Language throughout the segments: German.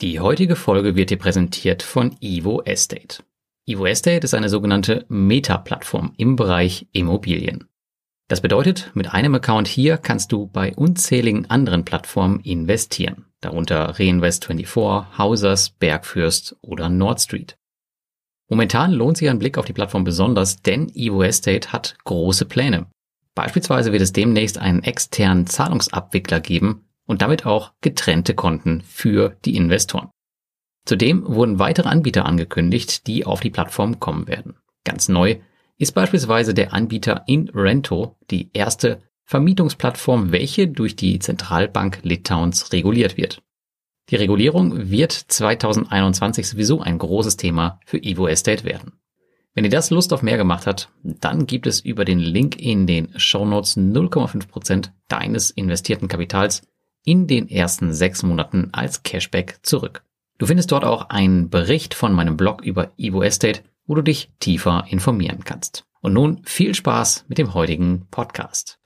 Die heutige Folge wird dir präsentiert von Evo Estate. Evo Estate ist eine sogenannte Meta-Plattform im Bereich Immobilien. Das bedeutet, mit einem Account hier kannst du bei unzähligen anderen Plattformen investieren, darunter Reinvest24, Hausers, Bergfürst oder Nordstreet. Momentan lohnt sich ein Blick auf die Plattform besonders, denn Evo Estate hat große Pläne. Beispielsweise wird es demnächst einen externen Zahlungsabwickler geben, und damit auch getrennte Konten für die Investoren. Zudem wurden weitere Anbieter angekündigt, die auf die Plattform kommen werden. Ganz neu ist beispielsweise der Anbieter InRento, die erste Vermietungsplattform, welche durch die Zentralbank Litauens reguliert wird. Die Regulierung wird 2021 sowieso ein großes Thema für Evo Estate werden. Wenn ihr das Lust auf mehr gemacht hat, dann gibt es über den Link in den Show Notes 0,5% deines investierten Kapitals in den ersten sechs Monaten als Cashback zurück. Du findest dort auch einen Bericht von meinem Blog über Evo Estate, wo du dich tiefer informieren kannst. Und nun viel Spaß mit dem heutigen Podcast.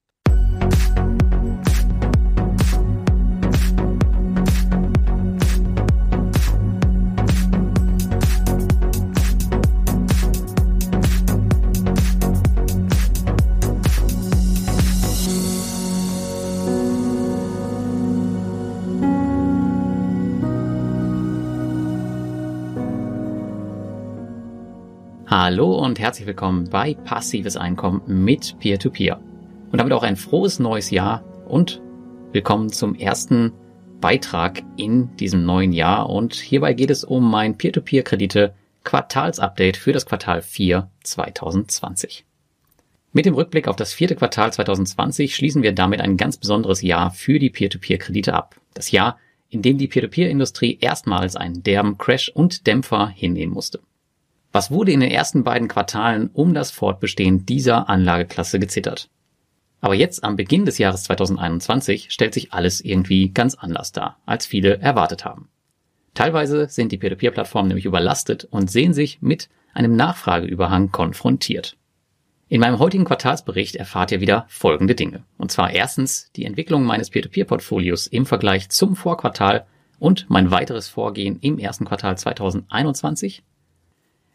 Hallo und herzlich willkommen bei Passives Einkommen mit Peer-to-Peer. -Peer. Und damit auch ein frohes neues Jahr und willkommen zum ersten Beitrag in diesem neuen Jahr. Und hierbei geht es um mein Peer-to-Peer-Kredite Quartalsupdate für das Quartal 4 2020. Mit dem Rückblick auf das vierte Quartal 2020 schließen wir damit ein ganz besonderes Jahr für die Peer-to-Peer-Kredite ab. Das Jahr, in dem die Peer-to-Peer-Industrie erstmals einen derben Crash und Dämpfer hinnehmen musste. Was wurde in den ersten beiden Quartalen um das Fortbestehen dieser Anlageklasse gezittert? Aber jetzt am Beginn des Jahres 2021 stellt sich alles irgendwie ganz anders dar, als viele erwartet haben. Teilweise sind die Peer-to-Peer-Plattformen nämlich überlastet und sehen sich mit einem Nachfrageüberhang konfrontiert. In meinem heutigen Quartalsbericht erfahrt ihr wieder folgende Dinge. Und zwar erstens die Entwicklung meines Peer-to-Peer-Portfolios im Vergleich zum Vorquartal und mein weiteres Vorgehen im ersten Quartal 2021.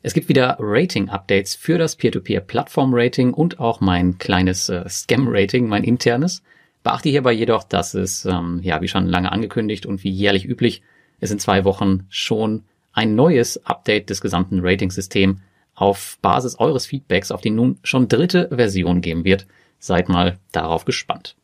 Es gibt wieder Rating-Updates für das Peer-to-Peer-Plattform-Rating und auch mein kleines äh, Scam-Rating, mein internes. Beachte hierbei jedoch, dass es, ähm, ja, wie schon lange angekündigt und wie jährlich üblich, es in zwei Wochen schon ein neues Update des gesamten Rating-Systems auf Basis eures Feedbacks auf die nun schon dritte Version geben wird. Seid mal darauf gespannt.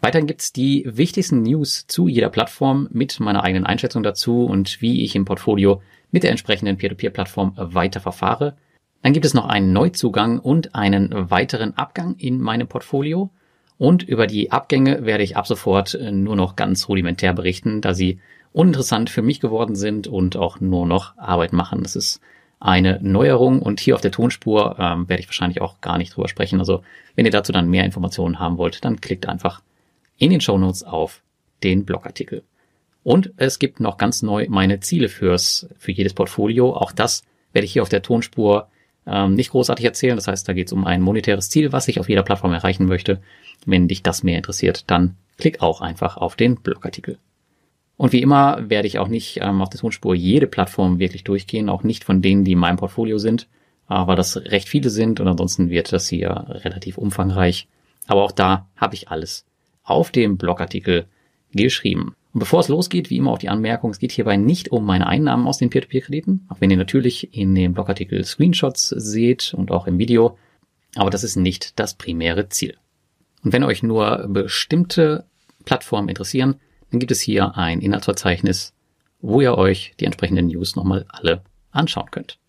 Weiterhin gibt's die wichtigsten News zu jeder Plattform mit meiner eigenen Einschätzung dazu und wie ich im Portfolio mit der entsprechenden Peer-to-Peer-Plattform weiter verfahre. Dann gibt es noch einen Neuzugang und einen weiteren Abgang in meinem Portfolio. Und über die Abgänge werde ich ab sofort äh, nur noch ganz rudimentär berichten, da sie uninteressant für mich geworden sind und auch nur noch Arbeit machen. Das ist eine Neuerung und hier auf der Tonspur ähm, werde ich wahrscheinlich auch gar nicht drüber sprechen. Also wenn ihr dazu dann mehr Informationen haben wollt, dann klickt einfach in den Show Notes auf den Blogartikel. Und es gibt noch ganz neu meine Ziele fürs, für jedes Portfolio. Auch das werde ich hier auf der Tonspur ähm, nicht großartig erzählen. Das heißt, da geht es um ein monetäres Ziel, was ich auf jeder Plattform erreichen möchte. Wenn dich das mehr interessiert, dann klick auch einfach auf den Blogartikel. Und wie immer werde ich auch nicht ähm, auf der Tonspur jede Plattform wirklich durchgehen, auch nicht von denen, die in meinem Portfolio sind, aber das recht viele sind und ansonsten wird das hier relativ umfangreich. Aber auch da habe ich alles auf dem Blogartikel geschrieben. Und bevor es losgeht, wie immer auch die Anmerkung, es geht hierbei nicht um meine Einnahmen aus den Peer-to-Peer-Krediten, auch wenn ihr natürlich in dem Blogartikel Screenshots seht und auch im Video, aber das ist nicht das primäre Ziel. Und wenn euch nur bestimmte Plattformen interessieren, dann gibt es hier ein Inhaltsverzeichnis, wo ihr euch die entsprechenden News nochmal alle anschauen könnt.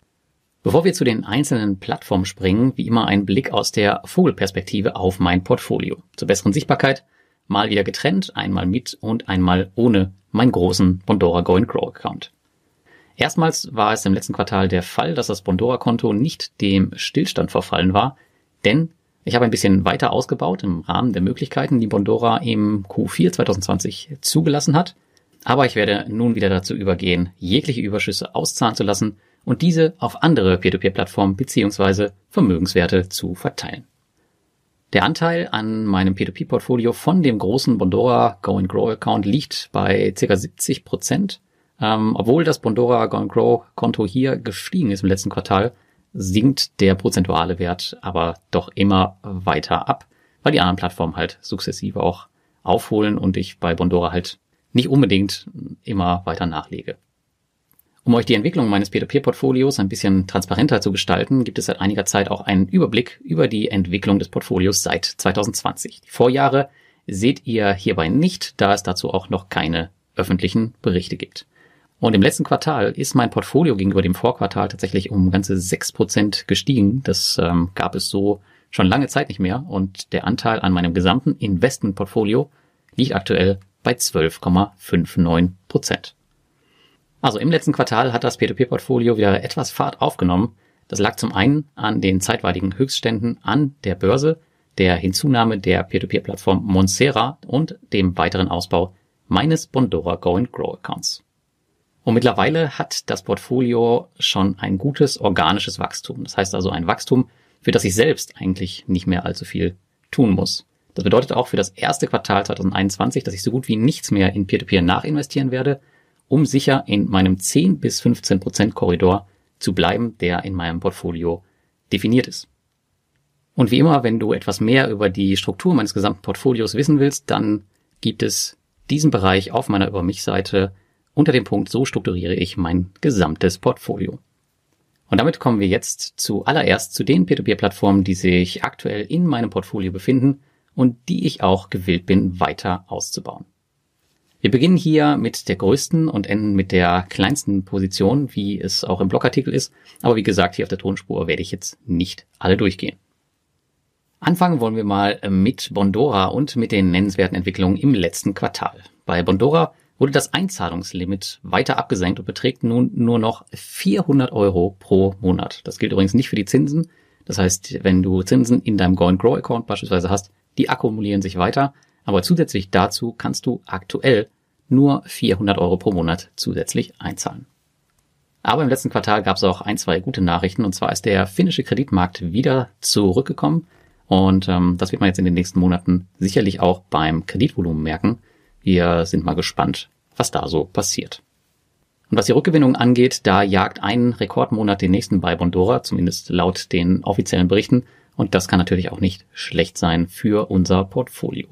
Bevor wir zu den einzelnen Plattformen springen, wie immer ein Blick aus der Vogelperspektive auf mein Portfolio. Zur besseren Sichtbarkeit mal wieder getrennt, einmal mit und einmal ohne meinen großen Bondora Go and Grow Account. Erstmals war es im letzten Quartal der Fall, dass das Bondora-Konto nicht dem Stillstand verfallen war, denn ich habe ein bisschen weiter ausgebaut im Rahmen der Möglichkeiten, die Bondora im Q4 2020 zugelassen hat. Aber ich werde nun wieder dazu übergehen, jegliche Überschüsse auszahlen zu lassen und diese auf andere Peer-to-Peer-Plattformen beziehungsweise Vermögenswerte zu verteilen. Der Anteil an meinem P2P-Portfolio von dem großen Bondora Go and Grow Account liegt bei ca. 70 Prozent. Ähm, obwohl das Bondora Go Grow Konto hier gestiegen ist im letzten Quartal, sinkt der prozentuale Wert aber doch immer weiter ab, weil die anderen Plattformen halt sukzessive auch aufholen und ich bei Bondora halt nicht unbedingt immer weiter nachlege. Um euch die Entwicklung meines P2P-Portfolios ein bisschen transparenter zu gestalten, gibt es seit einiger Zeit auch einen Überblick über die Entwicklung des Portfolios seit 2020. Die Vorjahre seht ihr hierbei nicht, da es dazu auch noch keine öffentlichen Berichte gibt. Und im letzten Quartal ist mein Portfolio gegenüber dem Vorquartal tatsächlich um ganze sechs Prozent gestiegen. Das ähm, gab es so schon lange Zeit nicht mehr und der Anteil an meinem gesamten Investmentportfolio liegt aktuell bei 12,59 Prozent. Also im letzten Quartal hat das P2P-Portfolio wieder etwas Fahrt aufgenommen. Das lag zum einen an den zeitweiligen Höchstständen an der Börse, der Hinzunahme der P2P-Plattform Monsera und dem weiteren Ausbau meines Bondora Go and Grow Accounts. Und mittlerweile hat das Portfolio schon ein gutes organisches Wachstum. Das heißt also ein Wachstum, für das ich selbst eigentlich nicht mehr allzu viel tun muss. Das bedeutet auch für das erste Quartal 2021, dass ich so gut wie nichts mehr in Peer-to-Peer -Peer nachinvestieren werde, um sicher in meinem 10 bis 15 Prozent Korridor zu bleiben, der in meinem Portfolio definiert ist. Und wie immer, wenn du etwas mehr über die Struktur meines gesamten Portfolios wissen willst, dann gibt es diesen Bereich auf meiner Über mich Seite unter dem Punkt So strukturiere ich mein gesamtes Portfolio. Und damit kommen wir jetzt zuallererst zu den Peer-to-Peer-Plattformen, die sich aktuell in meinem Portfolio befinden und die ich auch gewillt bin, weiter auszubauen. Wir beginnen hier mit der größten und enden mit der kleinsten Position, wie es auch im Blogartikel ist. Aber wie gesagt, hier auf der Tonspur werde ich jetzt nicht alle durchgehen. Anfangen wollen wir mal mit Bondora und mit den nennenswerten Entwicklungen im letzten Quartal. Bei Bondora wurde das Einzahlungslimit weiter abgesenkt und beträgt nun nur noch 400 Euro pro Monat. Das gilt übrigens nicht für die Zinsen. Das heißt, wenn du Zinsen in deinem Go Grow Account beispielsweise hast, die akkumulieren sich weiter. Aber zusätzlich dazu kannst du aktuell nur 400 Euro pro Monat zusätzlich einzahlen. Aber im letzten Quartal gab es auch ein, zwei gute Nachrichten. Und zwar ist der finnische Kreditmarkt wieder zurückgekommen. Und ähm, das wird man jetzt in den nächsten Monaten sicherlich auch beim Kreditvolumen merken. Wir sind mal gespannt, was da so passiert. Und was die Rückgewinnung angeht, da jagt ein Rekordmonat den nächsten bei Bondora, zumindest laut den offiziellen Berichten. Und das kann natürlich auch nicht schlecht sein für unser Portfolio.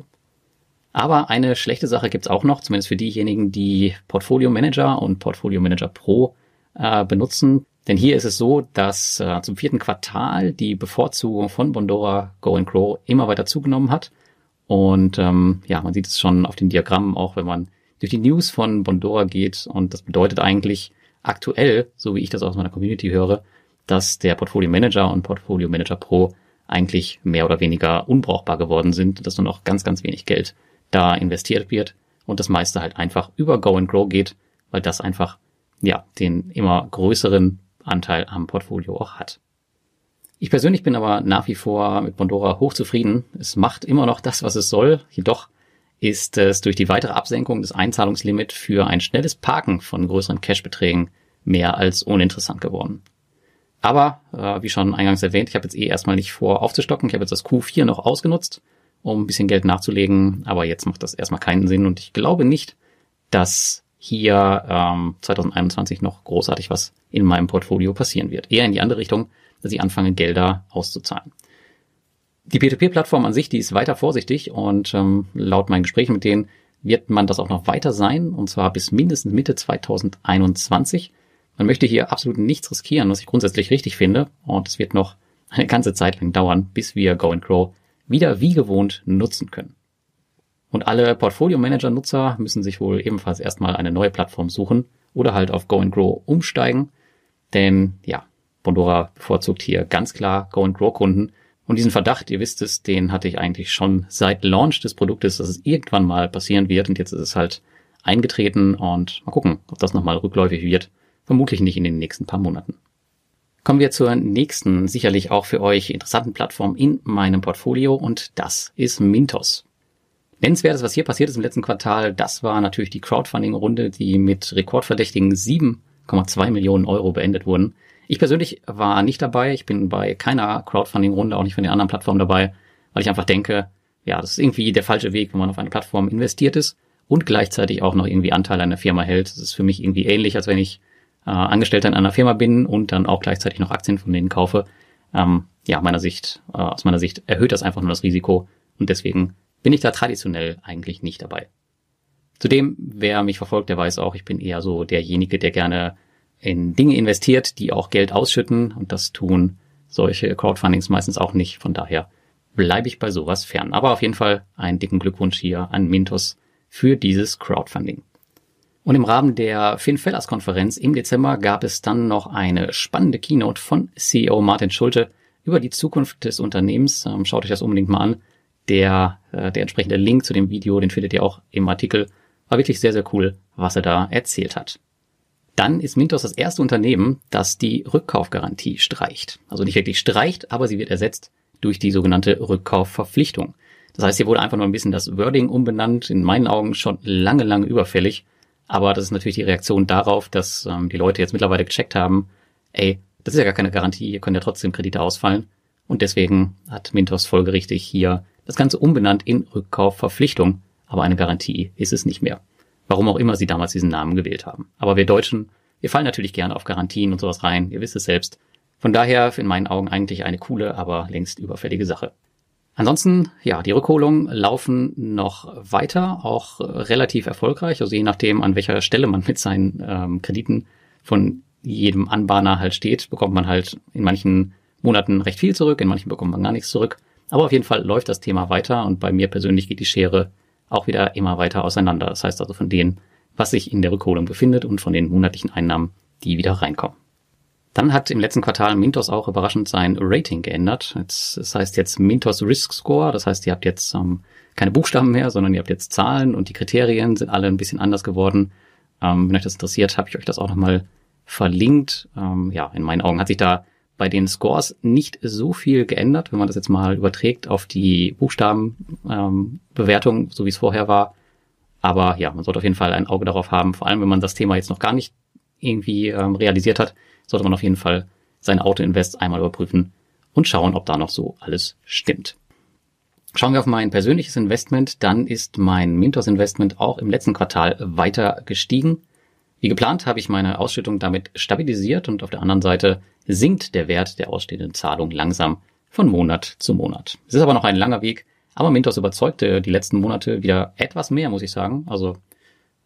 Aber eine schlechte Sache gibt's auch noch, zumindest für diejenigen, die Portfolio Manager und Portfolio Manager Pro äh, benutzen. Denn hier ist es so, dass äh, zum vierten Quartal die Bevorzugung von Bondora Go and Grow immer weiter zugenommen hat und ähm, ja, man sieht es schon auf den Diagrammen, auch wenn man durch die News von Bondora geht. Und das bedeutet eigentlich aktuell, so wie ich das aus meiner Community höre, dass der Portfolio Manager und Portfolio Manager Pro eigentlich mehr oder weniger unbrauchbar geworden sind, dass nur noch ganz, ganz wenig Geld da investiert wird und das meiste halt einfach über Go and Grow geht, weil das einfach, ja, den immer größeren Anteil am Portfolio auch hat. Ich persönlich bin aber nach wie vor mit Bondora hochzufrieden. Es macht immer noch das, was es soll. Jedoch ist es durch die weitere Absenkung des Einzahlungslimits für ein schnelles Parken von größeren Cashbeträgen mehr als uninteressant geworden. Aber, äh, wie schon eingangs erwähnt, ich habe jetzt eh erstmal nicht vor aufzustocken. Ich habe jetzt das Q4 noch ausgenutzt, um ein bisschen Geld nachzulegen. Aber jetzt macht das erstmal keinen Sinn und ich glaube nicht, dass hier ähm, 2021 noch großartig was in meinem Portfolio passieren wird. Eher in die andere Richtung, dass ich anfange, Gelder auszuzahlen. Die P2P-Plattform an sich, die ist weiter vorsichtig und ähm, laut meinen Gesprächen mit denen wird man das auch noch weiter sein und zwar bis mindestens Mitte 2021. Man möchte hier absolut nichts riskieren, was ich grundsätzlich richtig finde und es wird noch eine ganze Zeit lang dauern, bis wir Go and Grow wieder wie gewohnt nutzen können. Und alle Portfolio-Manager-Nutzer müssen sich wohl ebenfalls erstmal eine neue Plattform suchen oder halt auf Go and Grow umsteigen, denn ja, Bondora bevorzugt hier ganz klar Go and Grow Kunden. Und diesen Verdacht, ihr wisst es, den hatte ich eigentlich schon seit Launch des Produktes, dass es irgendwann mal passieren wird. Und jetzt ist es halt eingetreten und mal gucken, ob das nochmal rückläufig wird. Vermutlich nicht in den nächsten paar Monaten. Kommen wir zur nächsten, sicherlich auch für euch interessanten Plattform in meinem Portfolio und das ist Mintos. Nennenswertes, was hier passiert ist im letzten Quartal, das war natürlich die Crowdfunding-Runde, die mit rekordverdächtigen 7,2 Millionen Euro beendet wurden. Ich persönlich war nicht dabei. Ich bin bei keiner Crowdfunding-Runde, auch nicht von den anderen Plattformen dabei, weil ich einfach denke, ja, das ist irgendwie der falsche Weg, wenn man auf eine Plattform investiert ist und gleichzeitig auch noch irgendwie Anteil an der Firma hält. Das ist für mich irgendwie ähnlich, als wenn ich äh, Angestellter in einer Firma bin und dann auch gleichzeitig noch Aktien von denen kaufe. Ähm, ja, meiner Sicht, äh, aus meiner Sicht erhöht das einfach nur das Risiko und deswegen bin ich da traditionell eigentlich nicht dabei. Zudem, wer mich verfolgt, der weiß auch, ich bin eher so derjenige, der gerne in Dinge investiert, die auch Geld ausschütten und das tun solche Crowdfundings meistens auch nicht. Von daher bleibe ich bei sowas fern. Aber auf jeden Fall einen dicken Glückwunsch hier an Mintos für dieses Crowdfunding. Und im Rahmen der FinFellers Konferenz im Dezember gab es dann noch eine spannende Keynote von CEO Martin Schulte über die Zukunft des Unternehmens. Ähm, schaut euch das unbedingt mal an. Der, äh, der entsprechende Link zu dem Video, den findet ihr auch im Artikel. War wirklich sehr, sehr cool, was er da erzählt hat. Dann ist Mintos das erste Unternehmen, das die Rückkaufgarantie streicht. Also nicht wirklich streicht, aber sie wird ersetzt durch die sogenannte Rückkaufverpflichtung. Das heißt, hier wurde einfach nur ein bisschen das Wording umbenannt, in meinen Augen schon lange, lange überfällig. Aber das ist natürlich die Reaktion darauf, dass ähm, die Leute jetzt mittlerweile gecheckt haben, ey, das ist ja gar keine Garantie, hier können ja trotzdem Kredite ausfallen. Und deswegen hat Mintos folgerichtig hier das Ganze umbenannt in Rückkaufverpflichtung. Aber eine Garantie ist es nicht mehr. Warum auch immer sie damals diesen Namen gewählt haben. Aber wir Deutschen, wir fallen natürlich gerne auf Garantien und sowas rein, ihr wisst es selbst. Von daher in meinen Augen eigentlich eine coole, aber längst überfällige Sache. Ansonsten, ja, die Rückholungen laufen noch weiter, auch relativ erfolgreich. Also je nachdem, an welcher Stelle man mit seinen ähm, Krediten von jedem Anbahner halt steht, bekommt man halt in manchen Monaten recht viel zurück, in manchen bekommt man gar nichts zurück. Aber auf jeden Fall läuft das Thema weiter und bei mir persönlich geht die Schere auch wieder immer weiter auseinander. Das heißt also von denen, was sich in der Rückholung befindet und von den monatlichen Einnahmen, die wieder reinkommen. Dann hat im letzten Quartal Mintos auch überraschend sein Rating geändert. Jetzt, das heißt jetzt Mintos Risk Score. Das heißt, ihr habt jetzt ähm, keine Buchstaben mehr, sondern ihr habt jetzt Zahlen und die Kriterien sind alle ein bisschen anders geworden. Ähm, wenn euch das interessiert, habe ich euch das auch nochmal verlinkt. Ähm, ja, in meinen Augen hat sich da bei den Scores nicht so viel geändert, wenn man das jetzt mal überträgt auf die Buchstabenbewertung, ähm, so wie es vorher war. Aber ja, man sollte auf jeden Fall ein Auge darauf haben, vor allem wenn man das Thema jetzt noch gar nicht irgendwie ähm, realisiert hat, sollte man auf jeden Fall sein Auto-Invest einmal überprüfen und schauen, ob da noch so alles stimmt. Schauen wir auf mein persönliches Investment, dann ist mein Mintos Investment auch im letzten Quartal weiter gestiegen. Wie geplant habe ich meine Ausschüttung damit stabilisiert und auf der anderen Seite sinkt der Wert der ausstehenden Zahlung langsam von Monat zu Monat. Es ist aber noch ein langer Weg, aber Mintos überzeugte die letzten Monate wieder etwas mehr, muss ich sagen. Also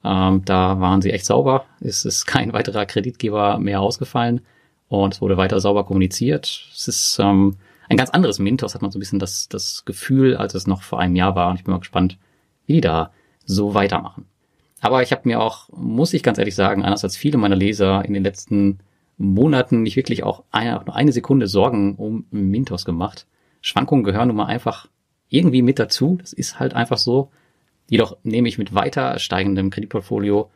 ähm, da waren sie echt sauber. Es ist kein weiterer Kreditgeber mehr ausgefallen und es wurde weiter sauber kommuniziert. Es ist ähm, ein ganz anderes Mintos, hat man so ein bisschen das, das Gefühl, als es noch vor einem Jahr war. Und ich bin mal gespannt, wie die da so weitermachen. Aber ich habe mir auch, muss ich ganz ehrlich sagen, anders als viele meiner Leser in den letzten Monaten nicht wirklich auch eine, nur eine Sekunde Sorgen um Mintos gemacht. Schwankungen gehören nun mal einfach irgendwie mit dazu. Das ist halt einfach so. Jedoch nehme ich mit weiter steigendem Kreditportfolio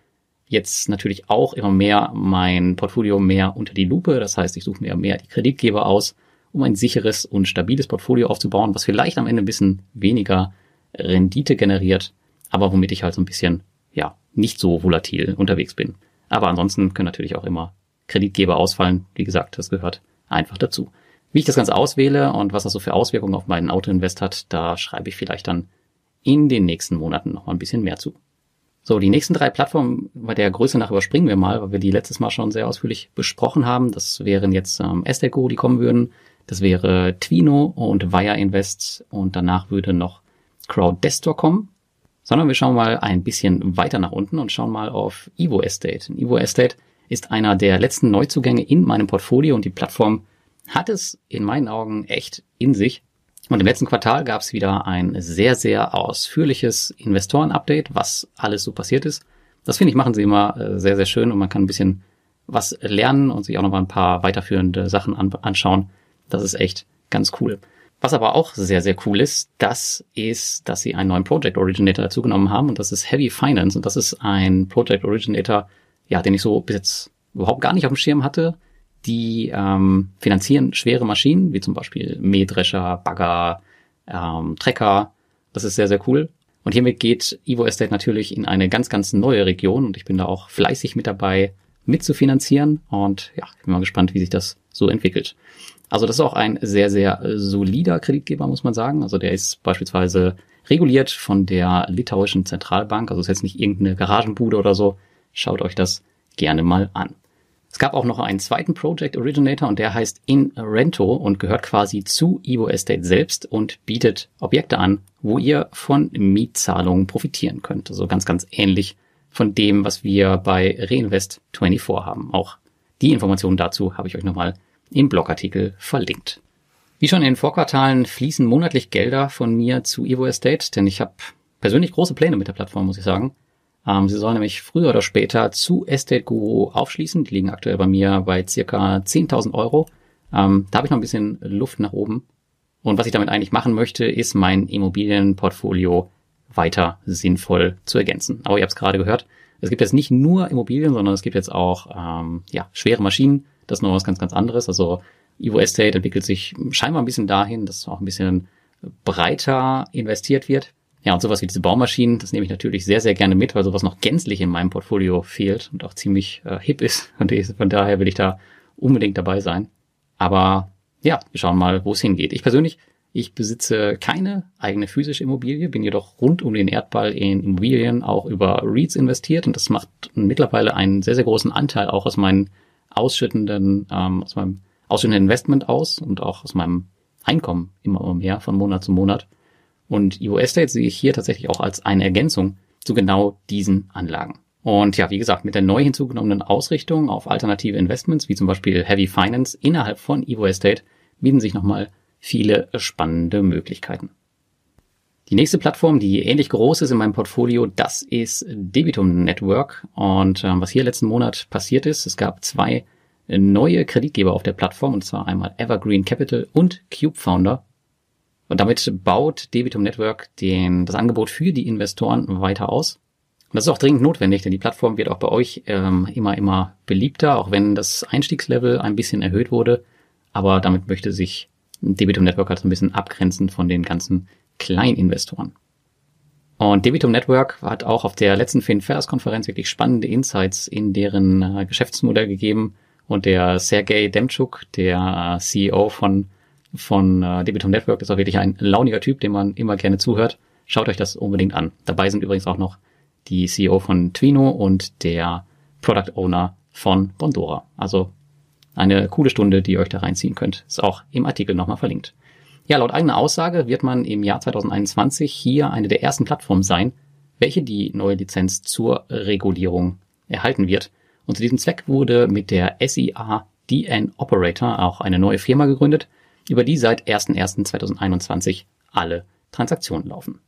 jetzt natürlich auch immer mehr mein Portfolio mehr unter die Lupe. Das heißt, ich suche mir mehr die Kreditgeber aus, um ein sicheres und stabiles Portfolio aufzubauen, was vielleicht am Ende ein bisschen weniger Rendite generiert, aber womit ich halt so ein bisschen, ja, nicht so volatil unterwegs bin. Aber ansonsten können natürlich auch immer Kreditgeber ausfallen. Wie gesagt, das gehört einfach dazu. Wie ich das Ganze auswähle und was das so für Auswirkungen auf meinen Autoinvest hat, da schreibe ich vielleicht dann in den nächsten Monaten noch mal ein bisschen mehr zu. So, die nächsten drei Plattformen, bei der Größe nach überspringen wir mal, weil wir die letztes Mal schon sehr ausführlich besprochen haben. Das wären jetzt ähm, Esteco, die kommen würden. Das wäre Twino und Wire Invest und danach würde noch CrowdDestor kommen. Sondern wir schauen mal ein bisschen weiter nach unten und schauen mal auf Evo Estate. Evo Estate ist einer der letzten Neuzugänge in meinem Portfolio und die Plattform hat es in meinen Augen echt in sich. Und im letzten Quartal gab es wieder ein sehr, sehr ausführliches Investoren-Update, was alles so passiert ist. Das finde ich, machen sie immer äh, sehr, sehr schön und man kann ein bisschen was lernen und sich auch nochmal ein paar weiterführende Sachen anschauen. Das ist echt ganz cool. Was aber auch sehr, sehr cool ist, das ist, dass sie einen neuen Project Originator dazugenommen haben und das ist Heavy Finance und das ist ein Project Originator, ja, den ich so bis jetzt überhaupt gar nicht auf dem Schirm hatte die ähm, finanzieren schwere Mähmaschinen, wie zum Beispiel Mähdrescher, Bagger, ähm, Trecker. Das ist sehr, sehr cool. Und hiermit geht Evo Estate natürlich in eine ganz, ganz neue Region und ich bin da auch fleißig mit dabei, mitzufinanzieren. Und ja, ich bin mal gespannt, wie sich das so entwickelt. Also das ist auch ein sehr, sehr solider Kreditgeber, muss man sagen. Also der ist beispielsweise reguliert von der litauischen Zentralbank. Also ist jetzt nicht irgendeine Garagenbude oder so. Schaut euch das gerne mal an. Es gab auch noch einen zweiten Project Originator und der heißt InRento und gehört quasi zu Evo Estate selbst und bietet Objekte an, wo ihr von Mietzahlungen profitieren könnt. Also ganz, ganz ähnlich von dem, was wir bei Reinvest24 haben. Auch die Informationen dazu habe ich euch nochmal im Blogartikel verlinkt. Wie schon in den Vorquartalen fließen monatlich Gelder von mir zu Evo Estate, denn ich habe persönlich große Pläne mit der Plattform, muss ich sagen. Ähm, sie soll nämlich früher oder später zu Estate Guru aufschließen. Die liegen aktuell bei mir bei circa 10.000 Euro. Ähm, da habe ich noch ein bisschen Luft nach oben. Und was ich damit eigentlich machen möchte, ist mein Immobilienportfolio weiter sinnvoll zu ergänzen. Aber ihr habt es gerade gehört, es gibt jetzt nicht nur Immobilien, sondern es gibt jetzt auch ähm, ja, schwere Maschinen. Das ist noch was ganz, ganz anderes. Also Evo Estate entwickelt sich scheinbar ein bisschen dahin, dass auch ein bisschen breiter investiert wird. Ja, und sowas wie diese Baumaschinen, das nehme ich natürlich sehr, sehr gerne mit, weil sowas noch gänzlich in meinem Portfolio fehlt und auch ziemlich äh, hip ist. Und von daher will ich da unbedingt dabei sein. Aber ja, wir schauen mal, wo es hingeht. Ich persönlich, ich besitze keine eigene physische Immobilie, bin jedoch rund um den Erdball in Immobilien auch über REITs investiert und das macht mittlerweile einen sehr, sehr großen Anteil auch aus meinen ausschüttenden, ähm, aus meinem ausschüttenden Investment aus und auch aus meinem Einkommen immer mehr von Monat zu Monat. Und EO Estate sehe ich hier tatsächlich auch als eine Ergänzung zu genau diesen Anlagen. Und ja, wie gesagt, mit der neu hinzugenommenen Ausrichtung auf alternative Investments, wie zum Beispiel Heavy Finance innerhalb von Evo Estate, bieten sich nochmal viele spannende Möglichkeiten. Die nächste Plattform, die ähnlich groß ist in meinem Portfolio, das ist Debitum Network. Und äh, was hier letzten Monat passiert ist, es gab zwei neue Kreditgeber auf der Plattform, und zwar einmal Evergreen Capital und Cube Founder. Und damit baut Debitum Network den, das Angebot für die Investoren weiter aus. Und das ist auch dringend notwendig, denn die Plattform wird auch bei euch ähm, immer, immer beliebter, auch wenn das Einstiegslevel ein bisschen erhöht wurde. Aber damit möchte sich Debitum Network halt so ein bisschen abgrenzen von den ganzen Kleininvestoren. Und Debitum Network hat auch auf der letzten FinFairs-Konferenz wirklich spannende Insights in deren äh, Geschäftsmodell gegeben. Und der Sergei Demchuk, der äh, CEO von von äh, Debitum Network ist auch wirklich ein launiger Typ, dem man immer gerne zuhört. Schaut euch das unbedingt an. Dabei sind übrigens auch noch die CEO von Twino und der Product Owner von Bondora. Also eine coole Stunde, die ihr euch da reinziehen könnt. Ist auch im Artikel nochmal verlinkt. Ja, laut eigener Aussage wird man im Jahr 2021 hier eine der ersten Plattformen sein, welche die neue Lizenz zur Regulierung erhalten wird. Und zu diesem Zweck wurde mit der SIA DN Operator auch eine neue Firma gegründet, über die seit 01.01.2021 alle Transaktionen laufen.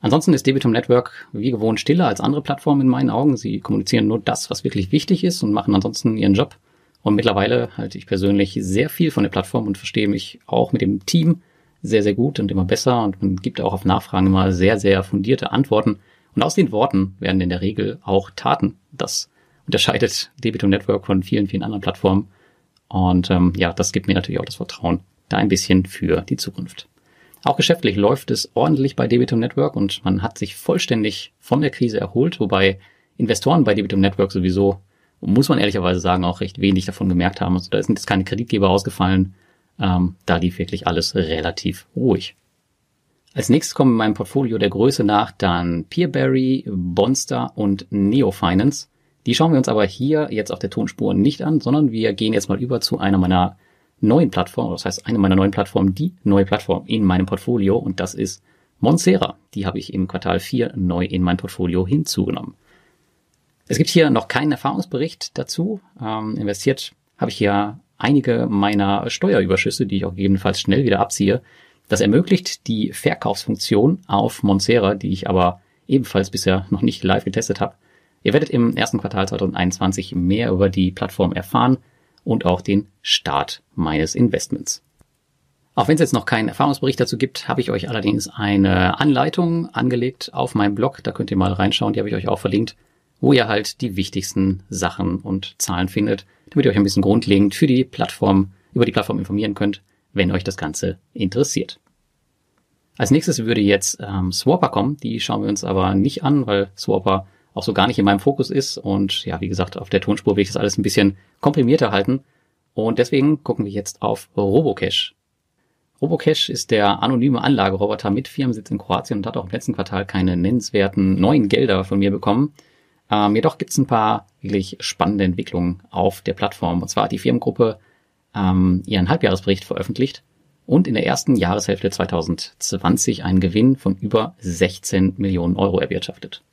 Ansonsten ist Debitum Network wie gewohnt stiller als andere Plattformen in meinen Augen. Sie kommunizieren nur das, was wirklich wichtig ist und machen ansonsten ihren Job. Und mittlerweile halte ich persönlich sehr viel von der Plattform und verstehe mich auch mit dem Team sehr, sehr gut und immer besser. Und man gibt auch auf Nachfragen immer sehr, sehr fundierte Antworten. Und aus den Worten werden in der Regel auch Taten. Das unterscheidet Debitum Network von vielen, vielen anderen Plattformen. Und ähm, ja, das gibt mir natürlich auch das Vertrauen da ein bisschen für die Zukunft. Auch geschäftlich läuft es ordentlich bei Debitum Network und man hat sich vollständig von der Krise erholt, wobei Investoren bei Debitum Network sowieso, muss man ehrlicherweise sagen, auch recht wenig davon gemerkt haben. Also da sind jetzt keine Kreditgeber ausgefallen. Ähm, da lief wirklich alles relativ ruhig. Als nächstes kommen in meinem Portfolio der Größe nach dann Peerberry, Bonster und Neofinance. Die schauen wir uns aber hier jetzt auf der Tonspur nicht an, sondern wir gehen jetzt mal über zu einer meiner neuen Plattformen, das heißt eine meiner neuen Plattformen, die neue Plattform in meinem Portfolio und das ist Monsera. Die habe ich im Quartal 4 neu in mein Portfolio hinzugenommen. Es gibt hier noch keinen Erfahrungsbericht dazu. Ähm, investiert habe ich hier einige meiner Steuerüberschüsse, die ich auch gegebenenfalls schnell wieder abziehe. Das ermöglicht die Verkaufsfunktion auf Monsera, die ich aber ebenfalls bisher noch nicht live getestet habe. Ihr werdet im ersten Quartal 2021 mehr über die Plattform erfahren und auch den Start meines Investments. Auch wenn es jetzt noch keinen Erfahrungsbericht dazu gibt, habe ich euch allerdings eine Anleitung angelegt auf meinem Blog. Da könnt ihr mal reinschauen, die habe ich euch auch verlinkt, wo ihr halt die wichtigsten Sachen und Zahlen findet, damit ihr euch ein bisschen grundlegend für die Plattform, über die Plattform informieren könnt, wenn euch das Ganze interessiert. Als nächstes würde jetzt ähm, Swapper kommen. Die schauen wir uns aber nicht an, weil Swapper auch so gar nicht in meinem Fokus ist. Und ja, wie gesagt, auf der Tonspur will ich das alles ein bisschen komprimierter halten. Und deswegen gucken wir jetzt auf Robocash. Robocash ist der anonyme Anlageroboter mit Firmensitz in Kroatien und hat auch im letzten Quartal keine nennenswerten neuen Gelder von mir bekommen. Ähm, jedoch gibt es ein paar wirklich spannende Entwicklungen auf der Plattform. Und zwar hat die Firmengruppe ähm, ihren Halbjahresbericht veröffentlicht und in der ersten Jahreshälfte 2020 einen Gewinn von über 16 Millionen Euro erwirtschaftet.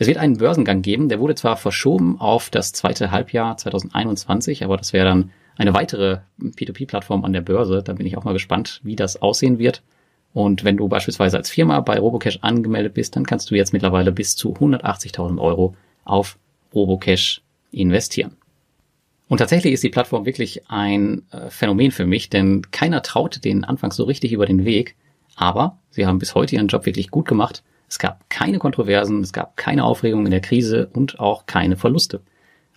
Es wird einen Börsengang geben, der wurde zwar verschoben auf das zweite Halbjahr 2021, aber das wäre dann eine weitere P2P-Plattform an der Börse. Da bin ich auch mal gespannt, wie das aussehen wird. Und wenn du beispielsweise als Firma bei Robocash angemeldet bist, dann kannst du jetzt mittlerweile bis zu 180.000 Euro auf Robocash investieren. Und tatsächlich ist die Plattform wirklich ein äh, Phänomen für mich, denn keiner traute den anfangs so richtig über den Weg. Aber sie haben bis heute ihren Job wirklich gut gemacht. Es gab keine Kontroversen, es gab keine Aufregung in der Krise und auch keine Verluste.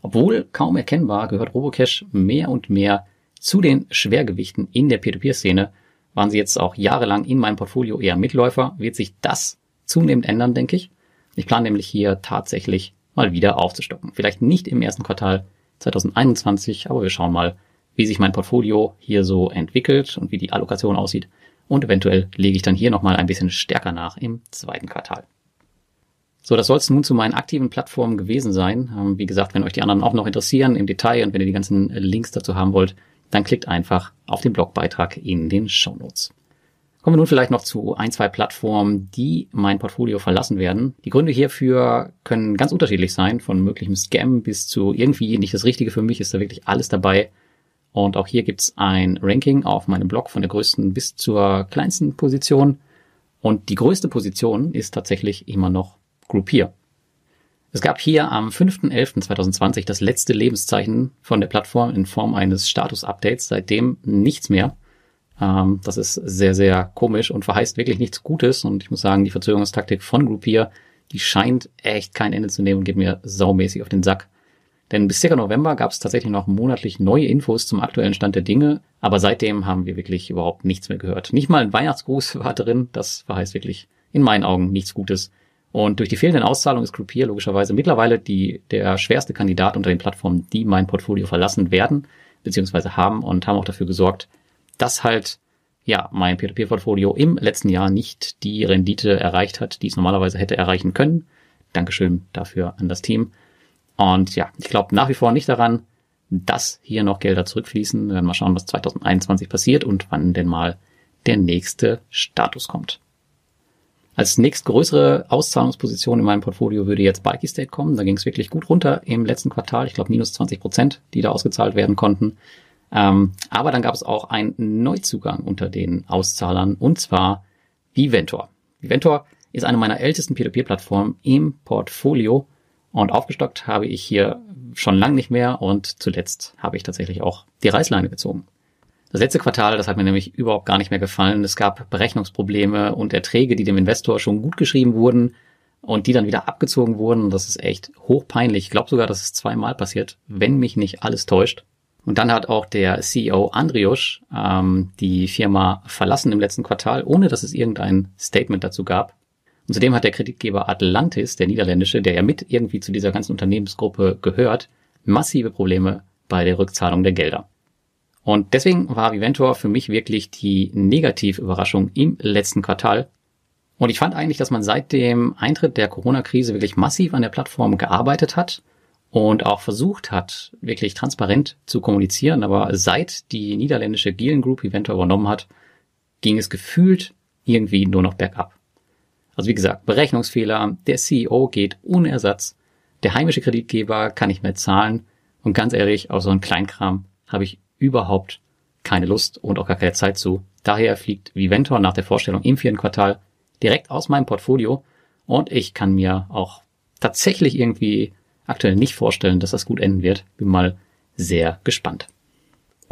Obwohl kaum erkennbar gehört Robocash mehr und mehr zu den Schwergewichten in der Peer-to-Peer-Szene. Waren sie jetzt auch jahrelang in meinem Portfolio eher Mitläufer, wird sich das zunehmend ändern, denke ich. Ich plane nämlich hier tatsächlich mal wieder aufzustocken. Vielleicht nicht im ersten Quartal 2021, aber wir schauen mal, wie sich mein Portfolio hier so entwickelt und wie die Allokation aussieht. Und eventuell lege ich dann hier nochmal ein bisschen stärker nach im zweiten Quartal. So, das soll es nun zu meinen aktiven Plattformen gewesen sein. Ähm, wie gesagt, wenn euch die anderen auch noch interessieren im Detail und wenn ihr die ganzen Links dazu haben wollt, dann klickt einfach auf den Blogbeitrag in den Show Notes. Kommen wir nun vielleicht noch zu ein, zwei Plattformen, die mein Portfolio verlassen werden. Die Gründe hierfür können ganz unterschiedlich sein, von möglichem Scam bis zu irgendwie nicht das Richtige für mich, ist da wirklich alles dabei. Und auch hier gibt's ein Ranking auf meinem Blog von der größten bis zur kleinsten Position. Und die größte Position ist tatsächlich immer noch Groupier. Es gab hier am 5.11.2020 das letzte Lebenszeichen von der Plattform in Form eines Status-Updates, seitdem nichts mehr. Ähm, das ist sehr, sehr komisch und verheißt wirklich nichts Gutes und ich muss sagen, die Verzögerungstaktik von Groupier, die scheint echt kein Ende zu nehmen und geht mir saumäßig auf den Sack. Denn bis circa November gab es tatsächlich noch monatlich neue Infos zum aktuellen Stand der Dinge, aber seitdem haben wir wirklich überhaupt nichts mehr gehört. Nicht mal ein Weihnachtsgruß war drin, das verheißt wirklich in meinen Augen nichts Gutes. Und durch die fehlenden Auszahlungen ist Groupier logischerweise mittlerweile die, der schwerste Kandidat unter den Plattformen, die mein Portfolio verlassen werden, beziehungsweise haben und haben auch dafür gesorgt, dass halt ja mein Peer-to-Peer-Portfolio im letzten Jahr nicht die Rendite erreicht hat, die es normalerweise hätte erreichen können. Dankeschön dafür an das Team. Und ja, ich glaube nach wie vor nicht daran, dass hier noch Gelder zurückfließen. Wir werden mal schauen, was 2021 passiert und wann denn mal der nächste Status kommt. Als nächstgrößere Auszahlungsposition in meinem Portfolio würde jetzt Bikey State kommen. Da ging es wirklich gut runter im letzten Quartal. Ich glaube minus 20 Prozent, die da ausgezahlt werden konnten. Ähm, aber dann gab es auch einen Neuzugang unter den Auszahlern und zwar Viventor. Viventor ist eine meiner ältesten Peer-to-Peer-Plattformen im Portfolio und aufgestockt habe ich hier schon lang nicht mehr und zuletzt habe ich tatsächlich auch die Reißleine gezogen. Das letzte Quartal, das hat mir nämlich überhaupt gar nicht mehr gefallen. Es gab Berechnungsprobleme und Erträge, die dem Investor schon gut geschrieben wurden und die dann wieder abgezogen wurden. Das ist echt hochpeinlich. Ich glaube sogar, dass es zweimal passiert, wenn mich nicht alles täuscht. Und dann hat auch der CEO Andriusz ähm, die Firma verlassen im letzten Quartal, ohne dass es irgendein Statement dazu gab. Und zudem hat der Kreditgeber Atlantis, der niederländische, der ja mit irgendwie zu dieser ganzen Unternehmensgruppe gehört, massive Probleme bei der Rückzahlung der Gelder. Und deswegen war Viventor für mich wirklich die Negativüberraschung im letzten Quartal. Und ich fand eigentlich, dass man seit dem Eintritt der Corona-Krise wirklich massiv an der Plattform gearbeitet hat und auch versucht hat, wirklich transparent zu kommunizieren. Aber seit die niederländische Gielen Group Viventor übernommen hat, ging es gefühlt irgendwie nur noch bergab. Also wie gesagt, Berechnungsfehler, der CEO geht ohne Ersatz, der heimische Kreditgeber kann nicht mehr zahlen und ganz ehrlich, auf so einen Kleinkram habe ich überhaupt keine Lust und auch gar keine Zeit zu. Daher fliegt Viventor nach der Vorstellung im vierten Quartal direkt aus meinem Portfolio und ich kann mir auch tatsächlich irgendwie aktuell nicht vorstellen, dass das gut enden wird. Bin mal sehr gespannt.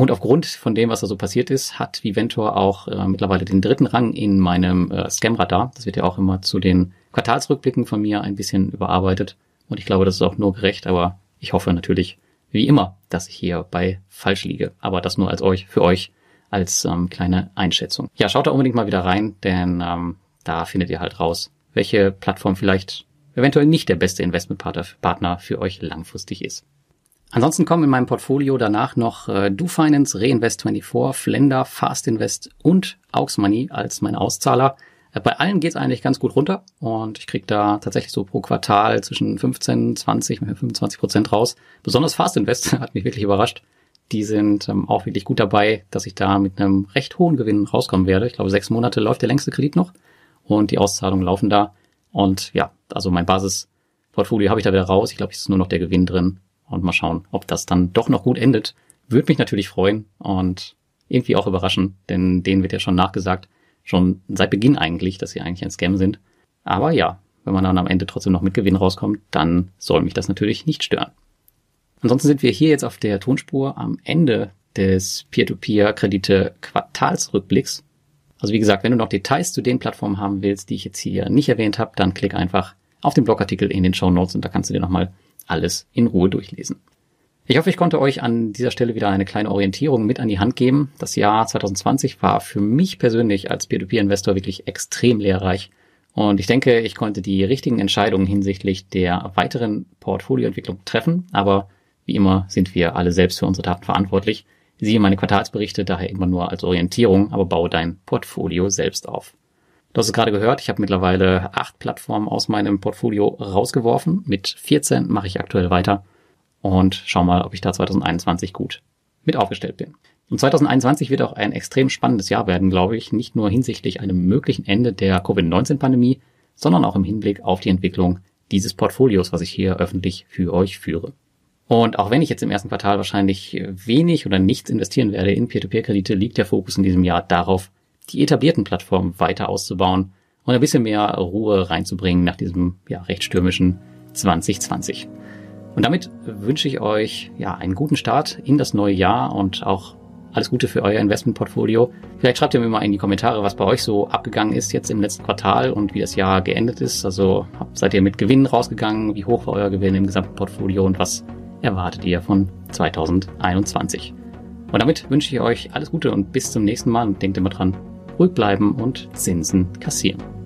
Und aufgrund von dem, was da so passiert ist, hat Viventor auch äh, mittlerweile den dritten Rang in meinem äh, Scam-Radar. Das wird ja auch immer zu den Quartalsrückblicken von mir ein bisschen überarbeitet. Und ich glaube, das ist auch nur gerecht, aber ich hoffe natürlich, wie immer, dass ich hier bei falsch liege. Aber das nur als euch, für euch als ähm, kleine Einschätzung. Ja, schaut da unbedingt mal wieder rein, denn ähm, da findet ihr halt raus, welche Plattform vielleicht eventuell nicht der beste Investmentpartner für euch langfristig ist. Ansonsten kommen in meinem Portfolio danach noch äh, DoFinance, Reinvest24, Flender, Fast Invest und Aux Money als meine Auszahler. Äh, bei allen geht's eigentlich ganz gut runter und ich krieg da tatsächlich so pro Quartal zwischen 15, 20, 25 Prozent raus. Besonders Fast Invest hat mich wirklich überrascht. Die sind ähm, auch wirklich gut dabei, dass ich da mit einem recht hohen Gewinn rauskommen werde. Ich glaube, sechs Monate läuft der längste Kredit noch und die Auszahlungen laufen da. Und ja, also mein Basisportfolio habe ich da wieder raus. Ich glaube, es ist nur noch der Gewinn drin und mal schauen, ob das dann doch noch gut endet. Würde mich natürlich freuen und irgendwie auch überraschen, denn denen wird ja schon nachgesagt, schon seit Beginn eigentlich, dass sie eigentlich ein Scam sind. Aber ja, wenn man dann am Ende trotzdem noch mit Gewinn rauskommt, dann soll mich das natürlich nicht stören. Ansonsten sind wir hier jetzt auf der Tonspur am Ende des Peer-to-Peer-Kredite-Quartalsrückblicks. Also wie gesagt, wenn du noch Details zu den Plattformen haben willst, die ich jetzt hier nicht erwähnt habe, dann klick einfach auf den Blogartikel in den Show Notes und da kannst du dir nochmal alles in Ruhe durchlesen. Ich hoffe, ich konnte euch an dieser Stelle wieder eine kleine Orientierung mit an die Hand geben. Das Jahr 2020 war für mich persönlich als Peer-to-Peer-Investor wirklich extrem lehrreich. Und ich denke, ich konnte die richtigen Entscheidungen hinsichtlich der weiteren Portfolioentwicklung treffen. Aber wie immer sind wir alle selbst für unsere Daten verantwortlich. Siehe meine Quartalsberichte daher immer nur als Orientierung, aber baue dein Portfolio selbst auf. Du hast es gerade gehört, ich habe mittlerweile acht Plattformen aus meinem Portfolio rausgeworfen. Mit 14 mache ich aktuell weiter und schau mal, ob ich da 2021 gut mit aufgestellt bin. Und 2021 wird auch ein extrem spannendes Jahr werden, glaube ich, nicht nur hinsichtlich einem möglichen Ende der Covid-19-Pandemie, sondern auch im Hinblick auf die Entwicklung dieses Portfolios, was ich hier öffentlich für euch führe. Und auch wenn ich jetzt im ersten Quartal wahrscheinlich wenig oder nichts investieren werde in Peer-to-Peer-Kredite, liegt der Fokus in diesem Jahr darauf, die etablierten Plattformen weiter auszubauen und ein bisschen mehr Ruhe reinzubringen nach diesem ja, recht stürmischen 2020. Und damit wünsche ich euch ja einen guten Start in das neue Jahr und auch alles Gute für euer Investmentportfolio. Vielleicht schreibt ihr mir mal in die Kommentare, was bei euch so abgegangen ist jetzt im letzten Quartal und wie das Jahr geendet ist. Also seid ihr mit Gewinnen rausgegangen? Wie hoch war euer Gewinn im gesamten Portfolio und was erwartet ihr von 2021? Und damit wünsche ich euch alles Gute und bis zum nächsten Mal und denkt immer dran, ruhig bleiben und Zinsen kassieren.